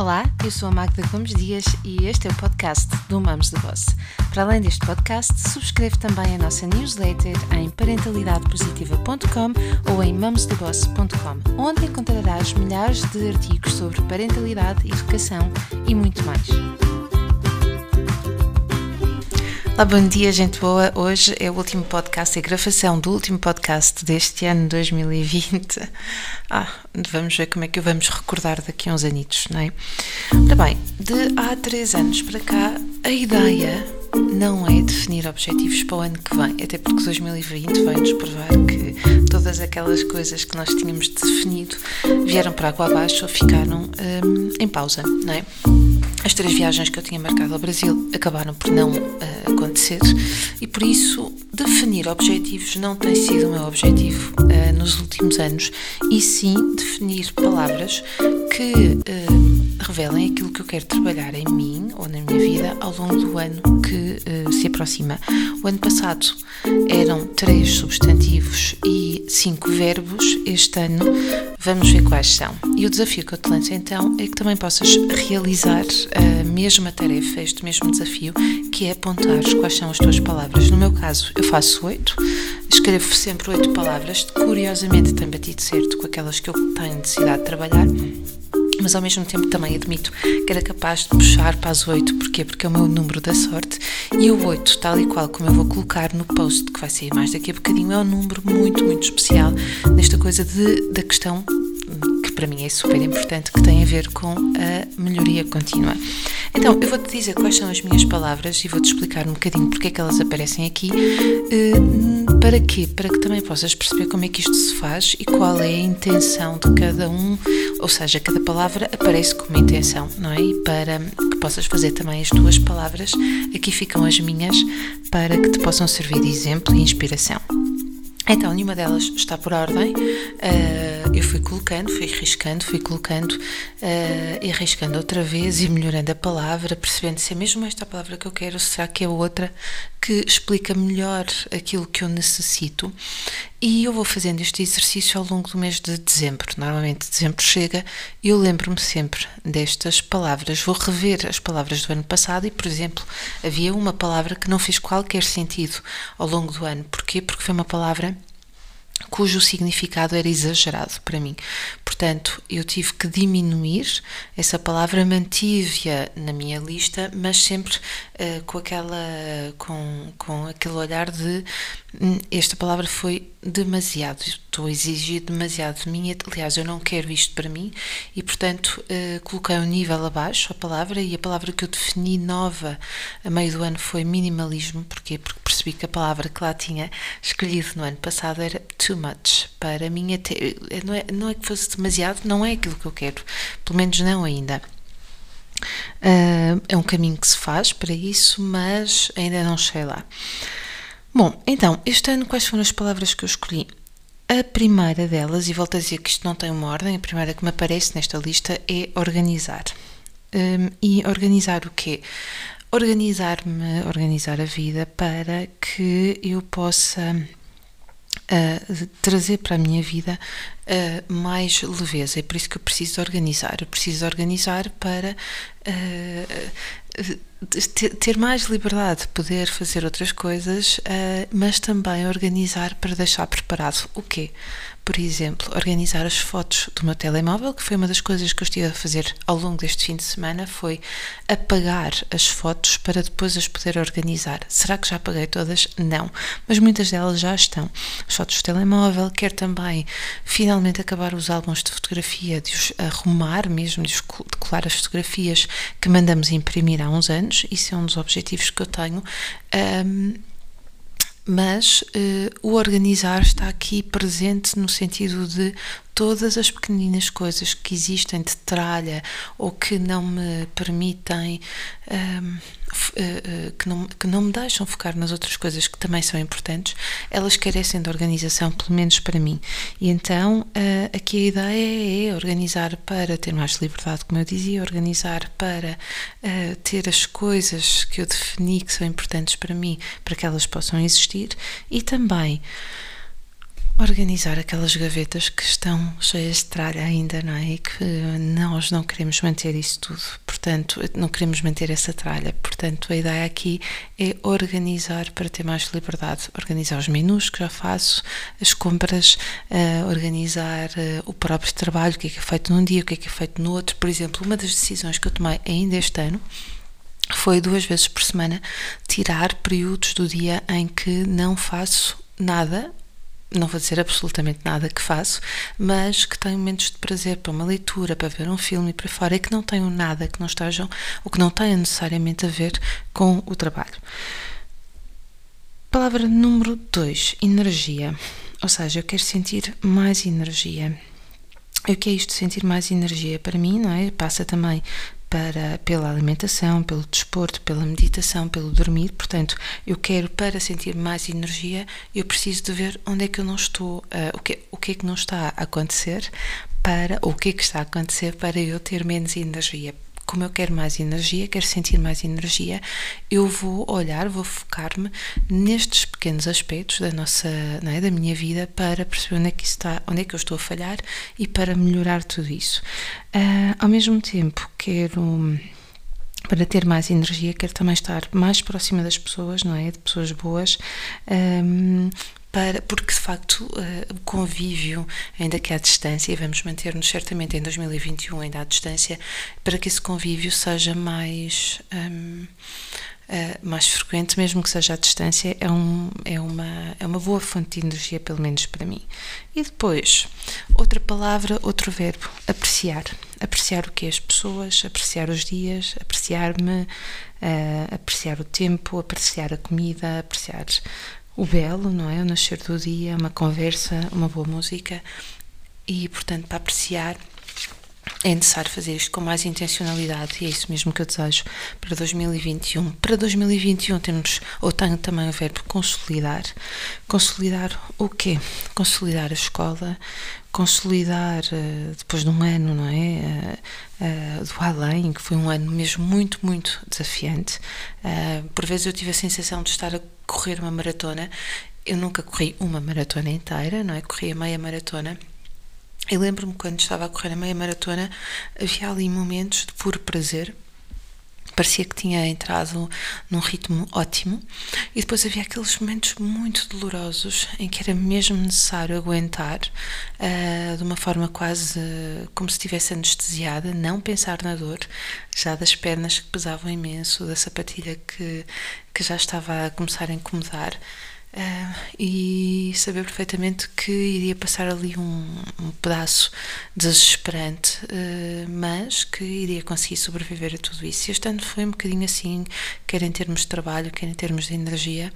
Olá, eu sou a Magda Gomes Dias e este é o podcast do Mamos de Boss. Para além deste podcast, subscreve também a nossa newsletter em parentalidadepositiva.com ou em mamosdeboss.com, onde encontrarás milhares de artigos sobre parentalidade, educação e muito mais. Olá, bom dia, gente boa. Hoje é o último podcast, é a gravação do último podcast deste ano 2020. Ah, vamos ver como é que o vamos recordar daqui a uns anitos, não é? Ora bem, de há três anos para cá, a ideia não é definir objetivos para o ano que vem, até porque 2020 vai-nos provar que todas aquelas coisas que nós tínhamos definido vieram para água abaixo ou ficaram hum, em pausa, não é? As três viagens que eu tinha marcado ao Brasil acabaram por não uh, acontecer e por isso definir objetivos não tem sido o meu objetivo uh, nos últimos anos e sim definir palavras que uh, revelem aquilo que eu quero trabalhar em mim ou na minha vida ao longo do ano que se aproxima. O ano passado eram três substantivos e cinco verbos, este ano vamos ver quais são. E o desafio que eu te lanço então é que também possas realizar a mesma tarefa, este mesmo desafio, que é apontar quais são as tuas palavras. No meu caso, eu faço oito, escrevo sempre oito palavras, curiosamente tem batido certo com aquelas que eu tenho necessidade de trabalhar mas ao mesmo tempo também admito que era capaz de puxar para as 8, porquê? Porque é o meu número da sorte e o 8, tal e qual como eu vou colocar no post que vai sair mais daqui a bocadinho, é um número muito, muito especial nesta coisa de, da questão que para mim é super importante, que tem a ver com a melhoria contínua. Então, eu vou-te dizer quais são as minhas palavras e vou-te explicar um bocadinho porque é que elas aparecem aqui. Uh, para quê? Para que também possas perceber como é que isto se faz e qual é a intenção de cada um, ou seja, cada palavra aparece com uma intenção, não é? E para que possas fazer também as tuas palavras, aqui ficam as minhas para que te possam servir de exemplo e inspiração. Então, nenhuma delas está por ordem. Uh, eu fui colocando, fui riscando, fui colocando uh, e riscando outra vez e melhorando a palavra, percebendo se é mesmo esta palavra que eu quero, será que é outra que explica melhor aquilo que eu necessito. E eu vou fazendo este exercício ao longo do mês de dezembro. Normalmente dezembro chega e eu lembro-me sempre destas palavras. Vou rever as palavras do ano passado e, por exemplo, havia uma palavra que não fez qualquer sentido ao longo do ano. Porquê? Porque foi uma palavra cujo significado era exagerado para mim. Portanto, eu tive que diminuir essa palavra, mantive-a na minha lista, mas sempre uh, com aquela com, com aquele olhar de hum, esta palavra foi demasiado, estou a exigir demasiado de mim, aliás, eu não quero isto para mim e, portanto, uh, coloquei um nível abaixo a palavra e a palavra que eu defini nova a meio do ano foi minimalismo, porquê? Porque percebi que a palavra que lá tinha escolhido no ano passado era too much, para mim até, não é, não é que fosse demasiado, não é aquilo que eu quero, pelo menos não ainda. Uh, é um caminho que se faz para isso, mas ainda não cheguei lá. Bom, então, este ano quais foram as palavras que eu escolhi? A primeira delas, e volto a dizer que isto não tem uma ordem, a primeira que me aparece nesta lista é organizar. Um, e organizar o quê? Organizar-me, organizar a vida para que eu possa uh, trazer para a minha vida uh, mais leveza. É por isso que eu preciso organizar. Eu preciso organizar para uh, ter mais liberdade de poder fazer outras coisas, mas também organizar para deixar preparado o quê? por exemplo, organizar as fotos do meu telemóvel, que foi uma das coisas que eu estive a fazer ao longo deste fim de semana, foi apagar as fotos para depois as poder organizar. Será que já apaguei todas? Não, mas muitas delas já estão. As fotos do telemóvel, quero também finalmente acabar os álbuns de fotografia, de os arrumar mesmo, de, colar as fotografias que mandamos imprimir há uns anos, isso é um dos objetivos que eu tenho. Um, mas uh, o organizar está aqui presente no sentido de todas as pequeninas coisas que existem de tralha ou que não me permitem, um, eh, eh, que, não, que não me deixam focar nas outras coisas que também são importantes, elas carecem de organização, pelo menos para mim. E então uh, aqui a ideia é organizar para ter mais liberdade, como eu dizia, organizar para ter as coisas que eu defini que são importantes para mim, para que elas possam existir e também organizar aquelas gavetas que estão cheias de tralha ainda, não é? E que nós não queremos manter isso tudo, portanto, não queremos manter essa tralha. Portanto, a ideia aqui é organizar para ter mais liberdade, organizar os menus que já faço, as compras, uh, organizar uh, o próprio trabalho, o que é que é feito num dia, o que é que é feito no outro. Por exemplo, uma das decisões que eu tomei ainda este ano foi duas vezes por semana tirar períodos do dia em que não faço nada não vou dizer absolutamente nada que faço, mas que tenho momentos de prazer para uma leitura, para ver um filme e para fora, e que não tenham nada que não estejam, ou que não tenham necessariamente a ver com o trabalho. Palavra número 2, energia. Ou seja, eu quero sentir mais energia. E o que é isto, sentir mais energia? Para mim, não é? Passa também para, pela alimentação, pelo desporto, pela meditação, pelo dormir. Portanto, eu quero, para sentir mais energia, eu preciso de ver onde é que eu não estou, uh, o, que, o que é que não está a acontecer para, ou o que é que está a acontecer para eu ter menos energia como eu quero mais energia, quero sentir mais energia, eu vou olhar, vou focar-me nestes pequenos aspectos da nossa, é, da minha vida para perceber onde é que está, onde é que eu estou a falhar e para melhorar tudo isso. Uh, ao mesmo tempo, quero para ter mais energia, quero também estar mais próxima das pessoas, não é? De pessoas boas, um, para, porque de facto uh, o convívio, ainda que à distância, e vamos manter-nos certamente em 2021 ainda à distância, para que esse convívio seja mais. Um, Uh, eh, mais frequente, mesmo que seja à distância, é, um, é, uma, é uma boa fonte de energia, pelo menos para mim. E depois, outra palavra, outro verbo, apreciar. Apreciar o que é as pessoas, apreciar os dias, apreciar-me, uh, apreciar o tempo, apreciar a comida, apreciar o belo, não é? O nascer do dia, uma conversa, uma boa música e, portanto, para apreciar é necessário fazer isto com mais intencionalidade e é isso mesmo que eu desejo para 2021. Para 2021 temos, ou tenho também o verbo consolidar. Consolidar o quê? Consolidar a escola, consolidar uh, depois de um ano, não é? Uh, uh, do além, que foi um ano mesmo muito, muito desafiante. por vezes eu tive a sensação de estar a correr uma maratona. Eu nunca corri uma maratona inteira, não é? Corri a meia maratona e lembro-me quando estava a correr a meia maratona, havia ali momentos de puro prazer. Parecia que tinha entrado num ritmo ótimo, e depois havia aqueles momentos muito dolorosos em que era mesmo necessário aguentar uh, de uma forma quase uh, como se estivesse anestesiada, não pensar na dor, já das pernas que pesavam imenso, da sapatilha que, que já estava a começar a incomodar. Uh, e saber perfeitamente que iria passar ali um, um pedaço desesperante, uh, mas que iria conseguir sobreviver a tudo isso. E este ano foi um bocadinho assim, quer em termos de trabalho, quer em termos de energia,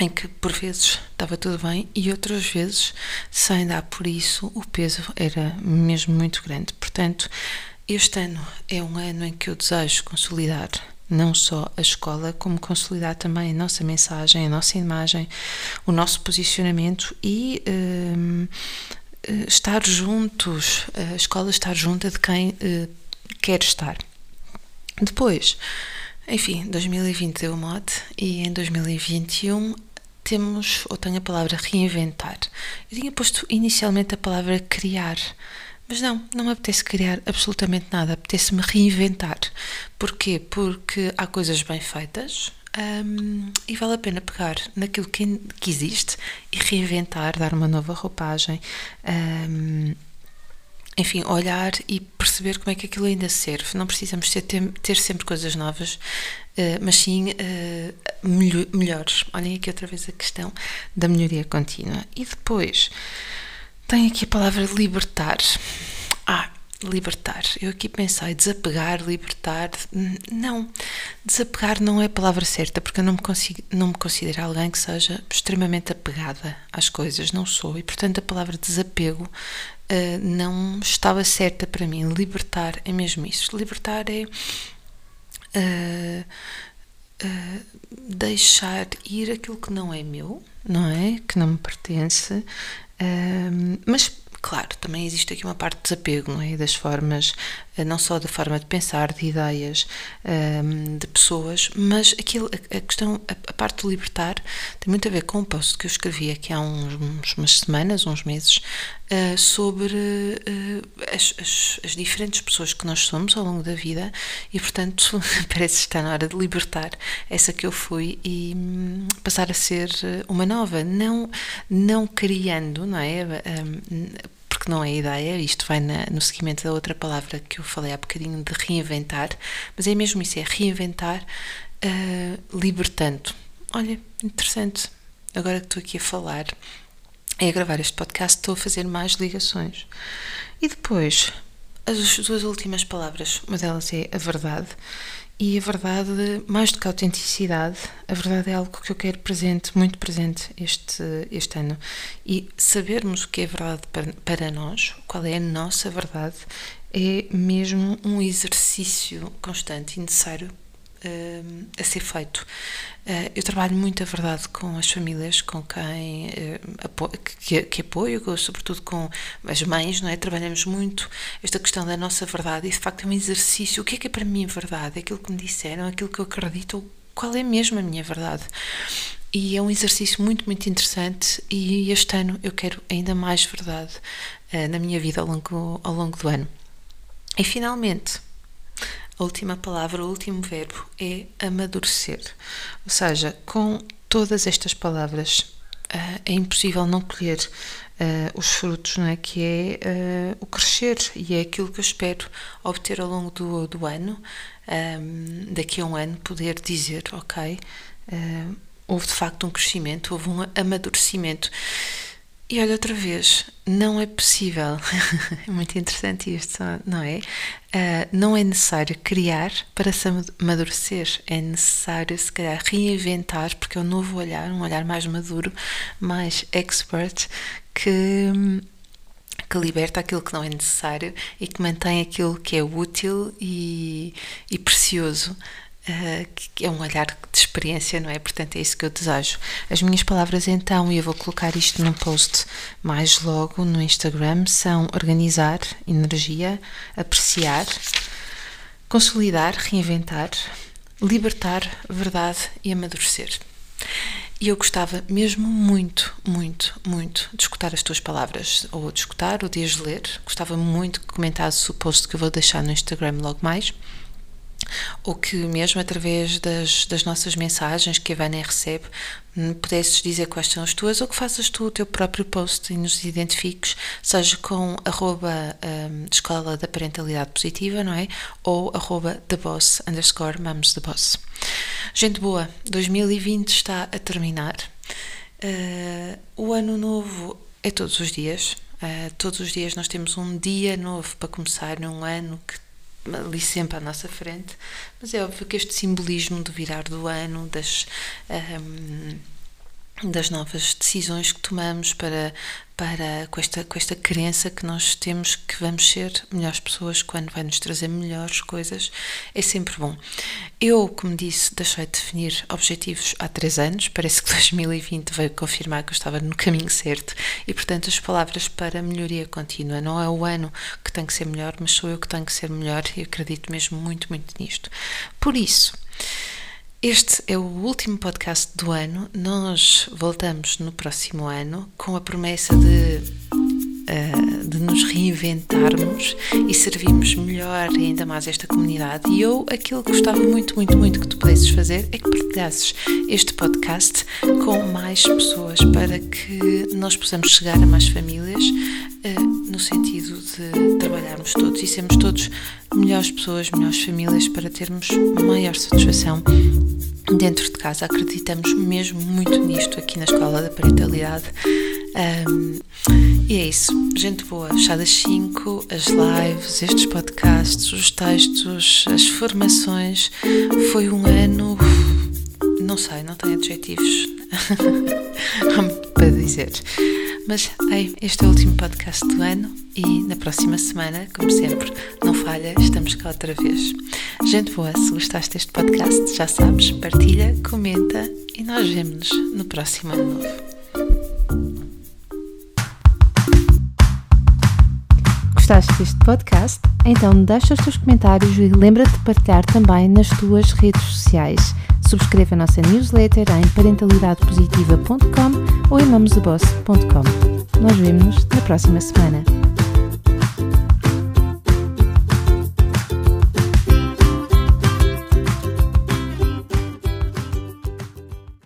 em que por vezes estava tudo bem e outras vezes, sem dar por isso, o peso era mesmo muito grande. Portanto, este ano é um ano em que eu desejo consolidar não só a escola, como consolidar também a nossa mensagem, a nossa imagem, o nosso posicionamento e um, eh, estar juntos, a escola estar junta de quem uh, quer estar. Depois, enfim, 2020 deu o mote e em 2021 temos, ou tenho a palavra reinventar. Eu tinha posto inicialmente a palavra criar mas não, não me apetece criar absolutamente nada, apetece-me reinventar. Porquê? Porque há coisas bem feitas um, e vale a pena pegar naquilo que, que existe e reinventar, dar uma nova roupagem. Um, enfim, olhar e perceber como é que aquilo ainda serve. Não precisamos ter, ter sempre coisas novas, uh, mas sim uh, melhores. Olhem aqui outra vez a questão da melhoria contínua. E depois tem aqui a palavra libertar. Ah, libertar. Eu aqui pensei desapegar, libertar. Não, desapegar não é a palavra certa, porque eu não me, consigo, não me considero alguém que seja extremamente apegada às coisas, não sou, e portanto a palavra desapego uh, não estava certa para mim. Libertar é mesmo isso. Libertar é. Uh, uh, deixar ir aquilo que não é meu, não é? Que não me pertence, mas Claro, também existe aqui uma parte de desapego, não é? Das formas, não só da forma de pensar, de ideias, ehm, de pessoas, mas aquilo, a questão, a parte do libertar tem muito a ver com um post que eu escrevi aqui há uns, umas semanas, uns meses, eh, sobre eh, as, as, as diferentes pessoas que nós somos ao longo da vida e, portanto, parece estar na hora de libertar essa que eu fui e hum, passar a ser uma nova, não, não criando, não é? Porque não é ideia, isto vai na, no seguimento da outra palavra que eu falei há bocadinho de reinventar, mas é mesmo isso, é reinventar uh, libertando. Olha, interessante, agora que estou aqui a falar e a gravar este podcast, estou a fazer mais ligações. E depois, as duas últimas palavras, uma delas é a verdade, e a verdade, mais do que a autenticidade, a verdade é algo que eu quero presente, muito presente este, este ano. E sabermos o que é verdade para, para nós, qual é a nossa verdade, é mesmo um exercício constante e necessário uh, a ser feito. Uh, eu trabalho muito a verdade com as famílias com quem uh, apo que, que, apoio, sobretudo com as mães, não é? Trabalhamos muito esta questão da nossa verdade e de facto é um exercício. O que é que é para mim verdade? Aquilo que me disseram, aquilo que eu acredito, qual é mesmo a minha verdade? E é um exercício muito, muito interessante e este ano eu quero ainda mais verdade na minha vida ao longo, ao longo do ano. E finalmente, a última palavra, o último verbo é amadurecer. Ou seja, com todas estas palavras uh, é impossível não colher uh, os frutos, não é? que é uh, o crescer e é aquilo que eu espero obter ao longo do, do ano. Um, daqui a um ano, poder dizer: Ok, houve de facto um crescimento, houve um amadurecimento. E olha outra vez, não é possível, é muito interessante isto, não é? Uh, não é necessário criar para se amadurecer, é necessário se calhar reinventar, porque é um novo olhar, um olhar mais maduro, mais expert, que, que liberta aquilo que não é necessário e que mantém aquilo que é útil e, e precioso Uh, que é um olhar de experiência, não é? Portanto, é isso que eu desejo. As minhas palavras, então, e eu vou colocar isto num post mais logo no Instagram, são organizar energia, apreciar, consolidar, reinventar, libertar, verdade e amadurecer. E eu gostava mesmo muito, muito, muito de escutar as tuas palavras, ou de escutar, ou de as ler. Gostava muito que comentasse o post que eu vou deixar no Instagram logo mais ou que mesmo através das, das nossas mensagens que a Vânia recebe, pudesses dizer quais são as tuas ou que faças tu o teu próprio post e nos identifiques, seja com arroba um, escola da parentalidade positiva, não é? Ou arroba the boss underscore mums the boss. Gente boa, 2020 está a terminar. Uh, o ano novo é todos os dias. Uh, todos os dias nós temos um dia novo para começar num ano que ali sempre à nossa frente, mas é óbvio que este simbolismo do virar do ano, das, um, das novas decisões que tomamos para, para com, esta, com esta crença que nós temos que vamos ser melhores pessoas quando vai nos trazer melhores coisas, é sempre bom. Eu, como disse, deixei de definir objetivos há três anos, parece que 2020 veio confirmar que eu estava no caminho certo e, portanto, as palavras para melhoria contínua. Não é o ano que tem que ser melhor, mas sou eu que tenho que ser melhor e acredito mesmo muito, muito nisto. Por isso, este é o último podcast do ano. Nós voltamos no próximo ano com a promessa de, uh, de nos reinventarmos e servirmos melhor e ainda mais esta comunidade. E eu, aquilo que gostava muito, muito, muito que tu pudesses fazer é que partilhasses este podcast com mais pessoas para que nós possamos chegar a mais famílias uh, no sentido de trabalharmos todos e sermos todos melhores pessoas, melhores famílias para termos maior satisfação dentro de casa. Acreditamos mesmo muito nisto aqui na Escola da Parentalidade. Um, e é isso. Gente boa, chá das 5, as lives, estes podcasts, os textos, as formações. Foi um ano. Não sei, não tenho adjetivos para dizer. Mas, ei, este é o último podcast do ano e na próxima semana, como sempre, não falha, estamos cá outra vez. Gente boa, se gostaste deste podcast, já sabes, partilha, comenta e nós vemos-nos no próximo ano novo. Gostaste deste podcast? Então deixa os teus comentários e lembra-te de partilhar também nas tuas redes sociais. Subscreve a nossa newsletter em parentalidadepositiva.com ou em mamosdeboss.com. Nós vemos-nos na próxima semana.